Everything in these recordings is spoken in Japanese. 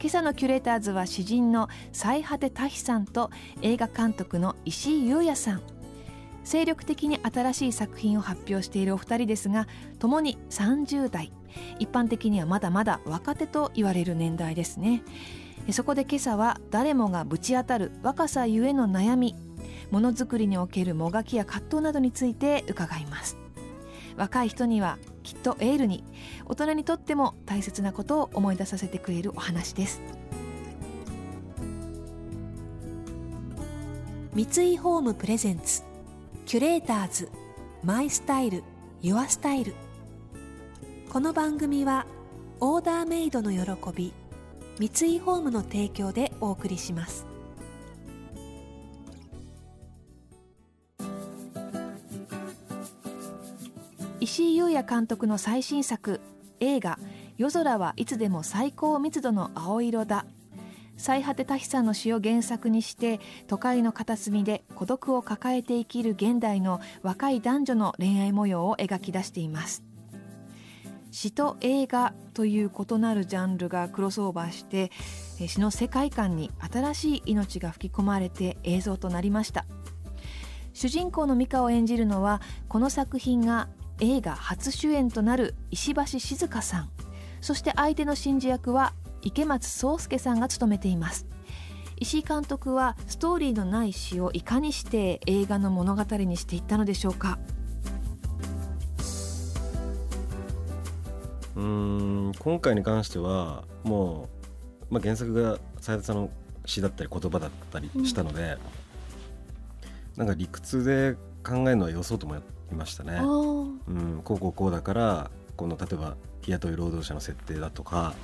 今朝のキュレーターズは詩人の最果て多比さんと映画監督の石井優也さん。精力的に新しい作品を発表しているお二人ですが共に30代。一般的にはまだまだ若手と言われる年代ですね。そこで今朝は誰もがぶち当たる若さゆえの悩みものづくりにおけるもがきや葛藤などについて伺います。若い人にはきっとエールに大人にとっても大切なことを思い出させてくれるお話です。三井ホームプレゼンツキュレーターズマイスタイルユアスタイル。この番組はオーダーメイドの喜び三井ホームの提供でお送りします。石井優也監督の最新作映画「夜空はいつでも最高密度の青色だ」最果て多悲惨の詩を原作にして都会の片隅で孤独を抱えて生きる現代の若い男女の恋愛模様を描き出しています。詩と映画という異なるジャンルがクロスオーバーして詩の世界観に新しい命が吹き込まれて映像となりました。主人公の美香を演じるのはこの作品が映画初主演となる石橋静香さん。そして相手の信じ役は池松壮亮さんが務めています。石井監督はストーリーのない詩をいかにして映画の物語にしていったのでしょうか？うん今回に関してはもう、まあ、原作が斉田さんの詩だったり言葉だったりしたので、うん、なんか理屈で考えるのはよそうと思いましたね。うん、こうこうこうだからこの例えば日雇い労働者の設定だとか、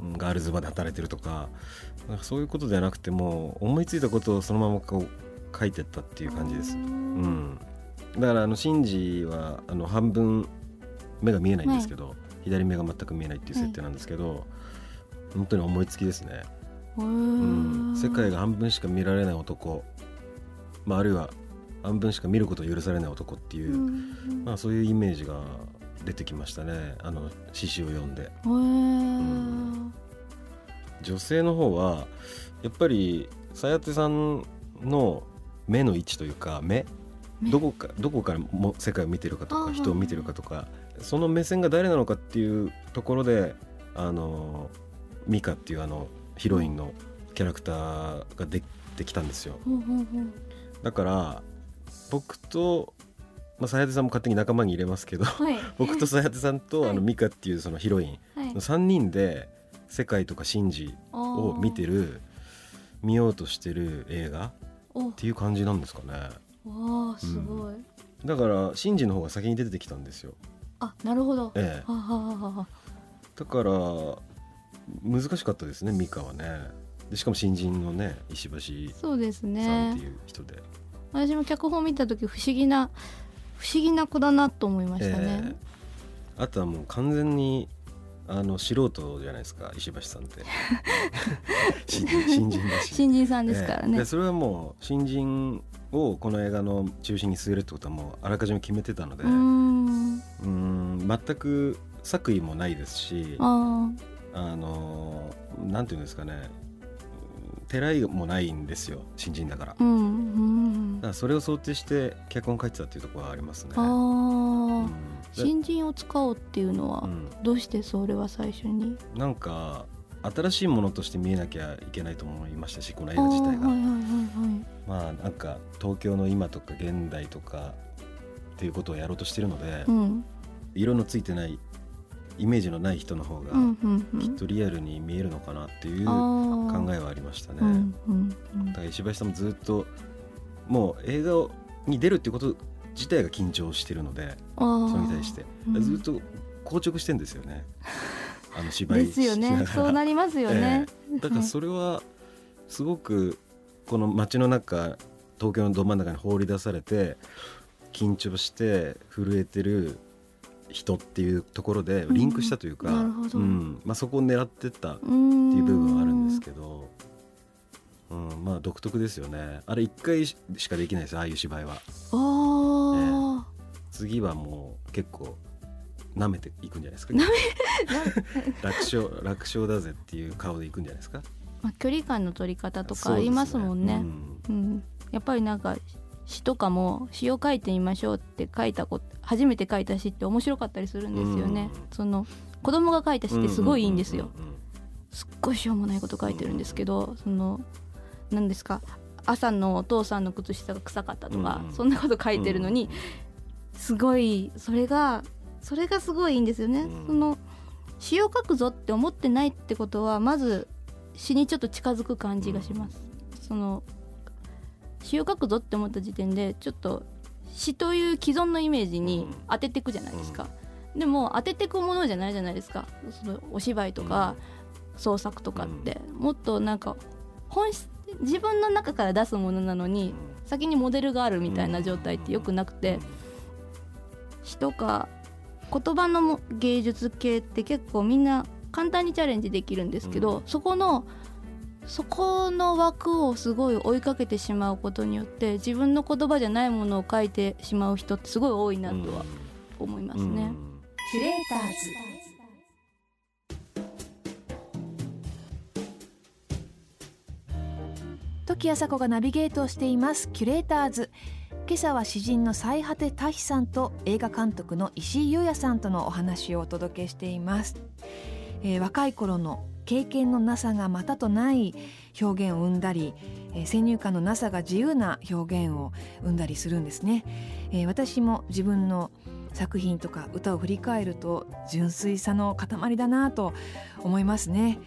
うんうん、ガールズバーで働いてるとかなんかそういうことではなくても思いついたことをそのままこう書いてったっていう感じです。うん、だからあのシンジはあの半分目が見えないんですけど、はい、左目が全く見えないっていう設定なんですけど、はい、本当に思いつきですね。うん、世界が半分しか見られない男、まあ、あるいは半分しか見ることを許されない男っていう、うん、まあ、そういうイメージが出てきましたね。あの詩集を読んで、うん、女性の方はやっぱりさやてさんの目の位置というか目？どこかどこからも世界を見てるかとか人を見てるかとかその目線が誰なのかっていうところであのミカっていうあのヒロインのキャラクターがでてきたんですよ。だから僕とまあ、さやてさんも勝手に仲間に入れますけど、はい、僕とさやてさんと、あのミカっていうそのヒロインの3人で世界とかシンジを見てる見ようとしてる映画っていう感じなんですかね。わあすごい、うん、だからシンジの方が先に出てきたんですよ。あなるほど。ええ、はははだから難しかったですねミカはね。でしかも新人のね石橋さんっていう人で。私も脚本見た時不思議な不思議な子だなと思いましたね、えー、あとはもう完全にあの素人じゃないですか石橋さんって。新人新人さんですからね、えー、それはもう新人をこの映画の中心に据えるってことはもうあらかじめ決めてたので。うん。全く作為もないですしあのなんていうんですかねてらいもないんですよ新人だから,、うんうん、だからそれを想定して脚本書いてたっていうところはありますね。あ、うん、新人を使おうっていうのは、どうしてそれは最初に？なんか新しいものとして見えなきゃいけないと思いましたしこの映画自体が、はいはいはいはい、まあなんか東京の今とか現代とかっていうことをやろうとしてるので、うん、色のついてないイメージのない人の方がきっとリアルに見えるのかなっていう考えはありましたね。だから石橋さんもずっともう映画に出るっていうこと自体が緊張してるのでそれに対して。ずっと硬直してんですよね。あの芝居ですよね。そうなりますよね、ええ。だからそれはすごくこの街の中東京のど真ん中に放り出されて緊張して震えてる人っていうところでリンクしたというか、うん。まあ、そこを狙ってったっていう部分はあるんですけど、うん、まあ独特ですよね。あれ1回しかできないですああいう芝居は。あ次はもう結構舐めていくんじゃないですか。楽勝楽勝だぜっていう顔でいくんじゃないですか。ー、まあ、距離感の取り方とかありますもんね。そうですうん、やっぱりなんか詩とかも詩を書いてみましょうって書いたこと初めて書いた詩って面白かったりするんですよね、うん。その子供が書いた詩ってすごいいいんですよ、すっごいしょうもないこと書いてるんですけど、その何ですか朝のお父さんの靴下が臭かったとか、うんそんなこと書いてるのに、すごいそれがそれがすごいいいんですよね。うん。その詩を書くぞって思ってないってことはまず詩にちょっと近づく感じがします。その詩を書くぞって思った時点でちょっと詩という既存のイメージに当てていくじゃないですか。でも当てていくものじゃないじゃないですか。そのお芝居とか、創作とかって、もっとなんか本質自分の中から出すものなのに先にモデルがあるみたいな状態ってよくなくて詩とか言葉のも芸術系って結構みんな簡単にチャレンジできるんですけど、うん。そこのそこの枠をすごい追いかけてしまうことによって自分の言葉じゃないものを書いてしまう人ってすごい多いなとは思いますね。うん。キュレーターズ。時あさこがナビゲートをしています。キュレーターズ。今朝は詩人の最果てタヒさんと映画監督の石井優也さんとのお話をお届けしています、えー若い頃の経験のなさがまたとない表現を生んだり、えー先入観のなさが自由な表現を生んだりするんですね、えー私も自分の作品とか歌を振り返ると純粋さの塊だなと思いますね。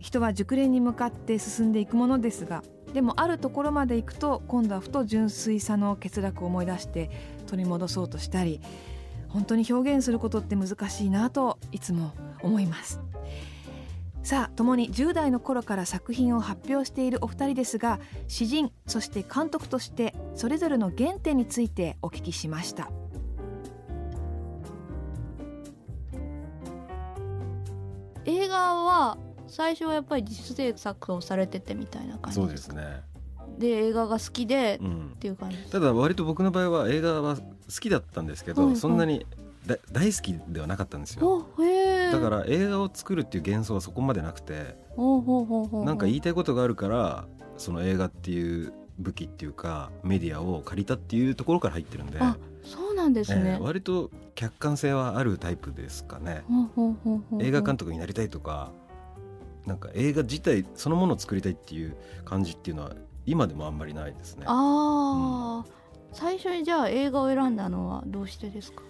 人は熟練に向かって進んでいくものですがでもあるところまで行くと今度はふと純粋さの欠落を思い出して取り戻そうとしたり本当に表現することって難しいなといつも思います。さあ共に10代の頃から作品を発表しているお二人ですが詩人そして監督としてそれぞれの原点についてお聞きしました。映画は最初はやっぱり自主制作をされててみたいな感じそうですね、で映画が好きでっうん、ていう感じただ割と僕の場合は映画は好きだったんですけど、はいはい。そんなにだ大好きではなかったんですよ。おへえだから映画を作るっていう幻想はそこまでなくてなんか言いたいことがあるからその映画っていう武器っていうかメディアを借りたっていうところから入ってるんで、あそうなんですね、えー割と客観性はあるタイプですかね。映画監督になりたいとかなんか映画自体そのものを作りたいっていう感じっていうのは今でもあんまりないですね。ああ、最初にじゃあ映画を選んだのはどうしてですか？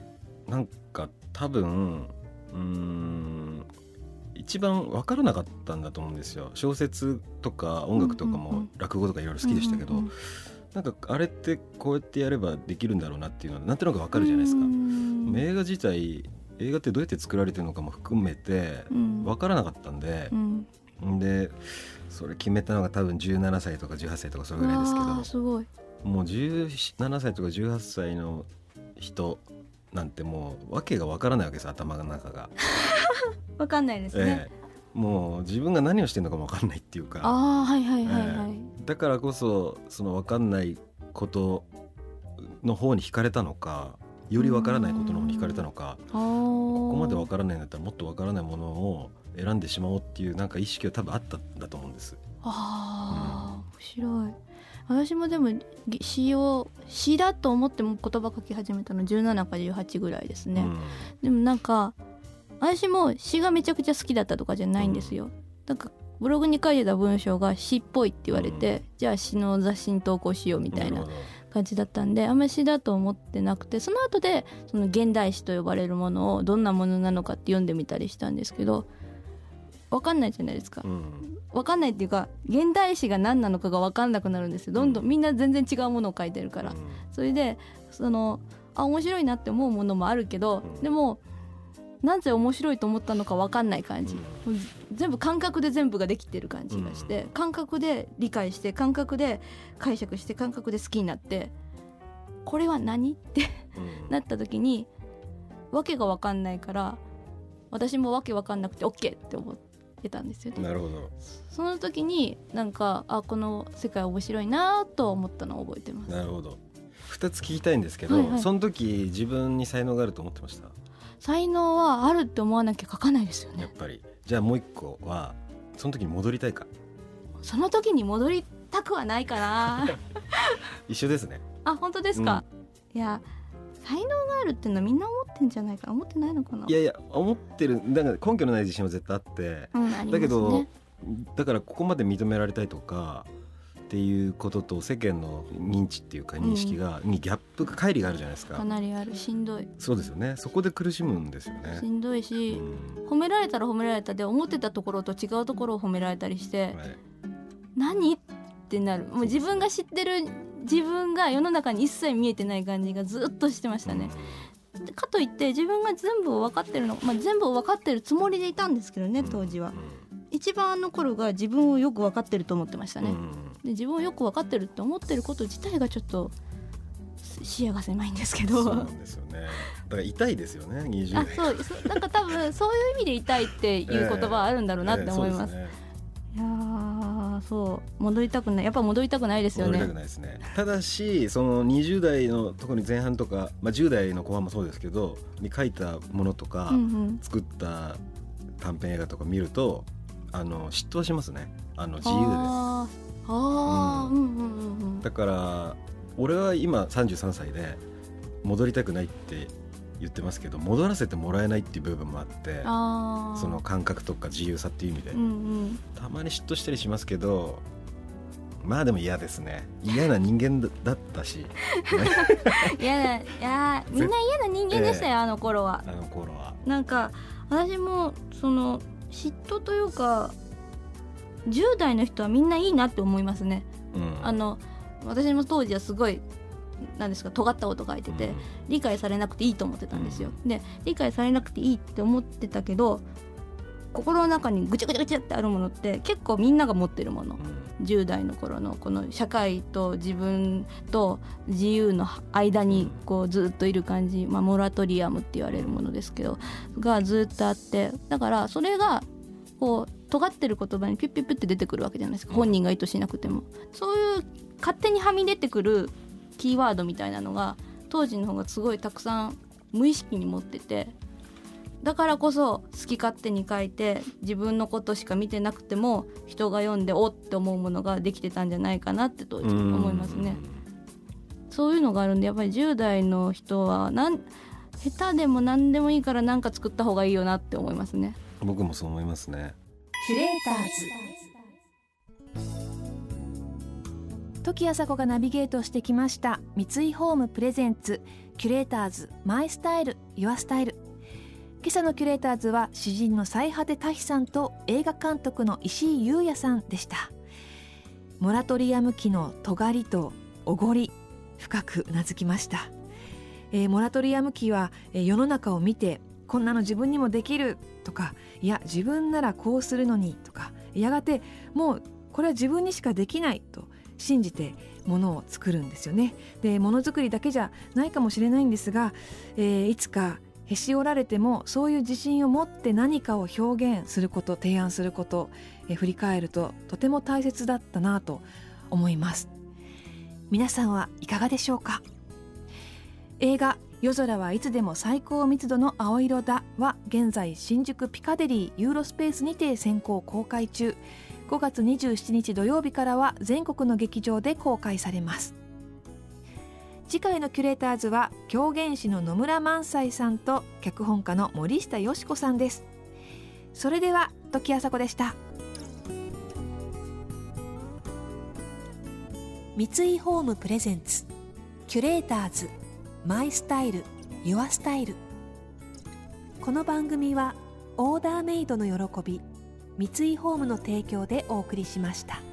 なんか多分うーん。一番分からなかったんだと思うんですよ。小説とか音楽とかうんうんうんも落語とかいろいろ好きでしたけど、うんうんうん。なんかあれってこうやってやればできるんだろうなっていうのはなんとなく分かるじゃないですか。う。ん。映画自体映画ってどうやって作られてるのかも含めてうん。分からなかったんでう、ん。でそれ決めたのが多分17歳とか18歳とかそれぐらいですけどもう17歳とか18歳の人なんてもう訳が分からないわけです頭の中が。わかんないですね、ええ。もう自分が何をしてるのかも分かんないっていうか。ああはいはいはいはい、だからこそその分かんないことの方に惹かれたのかより分からないことの方に惹かれたのかあこここまで分からないんだったらもっと分からないものを選んでしまおうっていうなんか意識は多分あったんだと思うんです。ああ、面白い私もでもぎ詩を詩だと思っても言葉書き始めたの17か18ぐらいですね、うん。でもなんか私も詩がめちゃくちゃ好きだったとかじゃないんですよ、なんかブログに書いてた文章が詩っぽいって言われて、じゃあ詩の雑誌に投稿しようみたいな感じだったんであんまり詩だと思ってなくてその後でその現代詩と呼ばれるものをどんなものなのかって読んでみたりしたんですけど分かんないじゃないですか。うん。分かんないっていうか現代詩が何なのかが分かんなくなるんですよ。どんどんみんな全然違うものを書いてるから、それでそのあ面白いなって思うものもあるけど、うん。でもなぜ面白いと思ったのか分かんない感じ、うん。全部感覚で全部ができてる感じがして、感覚で理解して感覚で解釈して感覚で好きになってこれは何？ってうん。なった時に訳が分かんないから私も訳分かんなくて OK って思ってたんですよね。なるほどその時になんかあこの世界面白いなと思ったのを覚えてます。なるほど2つ聞きたいんですけど、はいはいその時自分に才能があると思ってました？才能はあるって思わなきゃ書かないですよね。やっぱりじゃあもう一個はその時に戻りたいか？その時に戻りたくはないかな。一緒ですねあ本当ですか？いや才能があるっていうのはみんな思ってんじゃないかな？思ってないのかな？いやいや思ってるだから根拠のない自信は絶対あって。うん、ね。だけど、だからここまで認められたいとかっていうことと世間の認知っていうか認識が、にギャップが乖離があるじゃないですか。かなりあるしんどい。そうですよね。そこで苦しむんですよね。しんどいし、褒められたら褒められたで思ってたところと違うところを褒められたりして、うんはい。何？ってなるもう自分が知ってる自分が世の中に一切見えてない感じがずっとしてましたね。でかといって自分が全部を分かってるの、まあ、全部を分かってるつもりでいたんですけどね当時は。一番あの頃が自分をよく分かってると思ってましたね。で自分をよく分かってるって思ってること自体がちょっと視野が狭いんですけど。そうなんですよねだから痛いですよね20あ代そうそうなんか多分そういう意味で痛いっていう言葉はあるんだろうなって思います。ええそうでねいやーそう戻りたくないやっぱ戻りたくないですよ戻りたくね。ないですね。ただしその20代の特に前半とか、まあ、10代の後半もそうですけどに書いたものとか、うんうん、作った短編映画とか見るとあの嫉妬はしますね。あの自由あーあー、ううんうんうんうん。でだから俺は今33歳で戻りたくないって言ってますけど戻らせてもらえないっていう部分もあってその感覚とか自由さっていう意味で、うんうん。たまに嫉妬したりしますけどまあでも嫌ですね。嫌な人間だだったし いやだいやみんな嫌な人間でしたよ、あの頃は。あの頃は。なんか私もその嫉妬というか10代の人はみんないいなって思いますね。うん。あの私も当時はすごいなんですか尖ったこと書いてて、うん。理解されなくていいと思ってたんですよ。で理解されなくていいって思ってたけど心の中にぐちゃぐちゃぐちゃってあるものって結構みんなが持ってるもの。うん。10代の頃のこの社会と自分と自由の間にこうずっといる感じ、まあ、モラトリアムって言われるものですけどがずっとあってだからそれがこう尖ってる言葉にピュッピュッピュッって出てくるわけじゃないですか。本人が意図しなくても。そういう勝手にはみ出てくるキーワードみたいなのが当時の方がすごいたくさん無意識に持っててだからこそ好き勝手に書いて自分のことしか見てなくても人が読んでおって思うものができてたんじゃないかなって当時思いますね。そういうのがあるんでやっぱり10代の人はなん下手でも何でもいいから何か作った方がいいよなって思いますね。僕もそう思いますね。キュレーターズ時あさこがナビゲートしてきました。三井ホームプレゼンツ。キュレーターズマイスタイルユアスタイル。今朝のキュレーターズは詩人の最果てタヒさんと映画監督の石井優也さんでした。モラトリアム期の尖りとおごり。深くうなずきました、えーモラトリアム期は、えー世の中を見てこんなの自分にもできる。とかいや自分ならこうするのに。とかやがてもうこれは自分にしかできない。と信じてものを作るんですよね。でものづくりだけじゃないかもしれないんですが、えーいつかへし折られてもそういう自信を持って何かを表現すること提案すること、えー振り返るととても大切だったなと思います。皆さんはいかがでしょうか？映画夜空はいつでも最高密度の青色だは現在新宿ピカデリーユーロスペースにて先行公開中。5月27日土曜日からは全国の劇場で公開されます。次回のキュレーターズは狂言師の野村萬斎さんと脚本家の森下よし子さんです。それでは時あさこでした。三井ホームプレゼンツキュレーターズマイスタイルユアスタイル。この番組はオーダーメイドの喜び三井ホームの提供でお送りしました。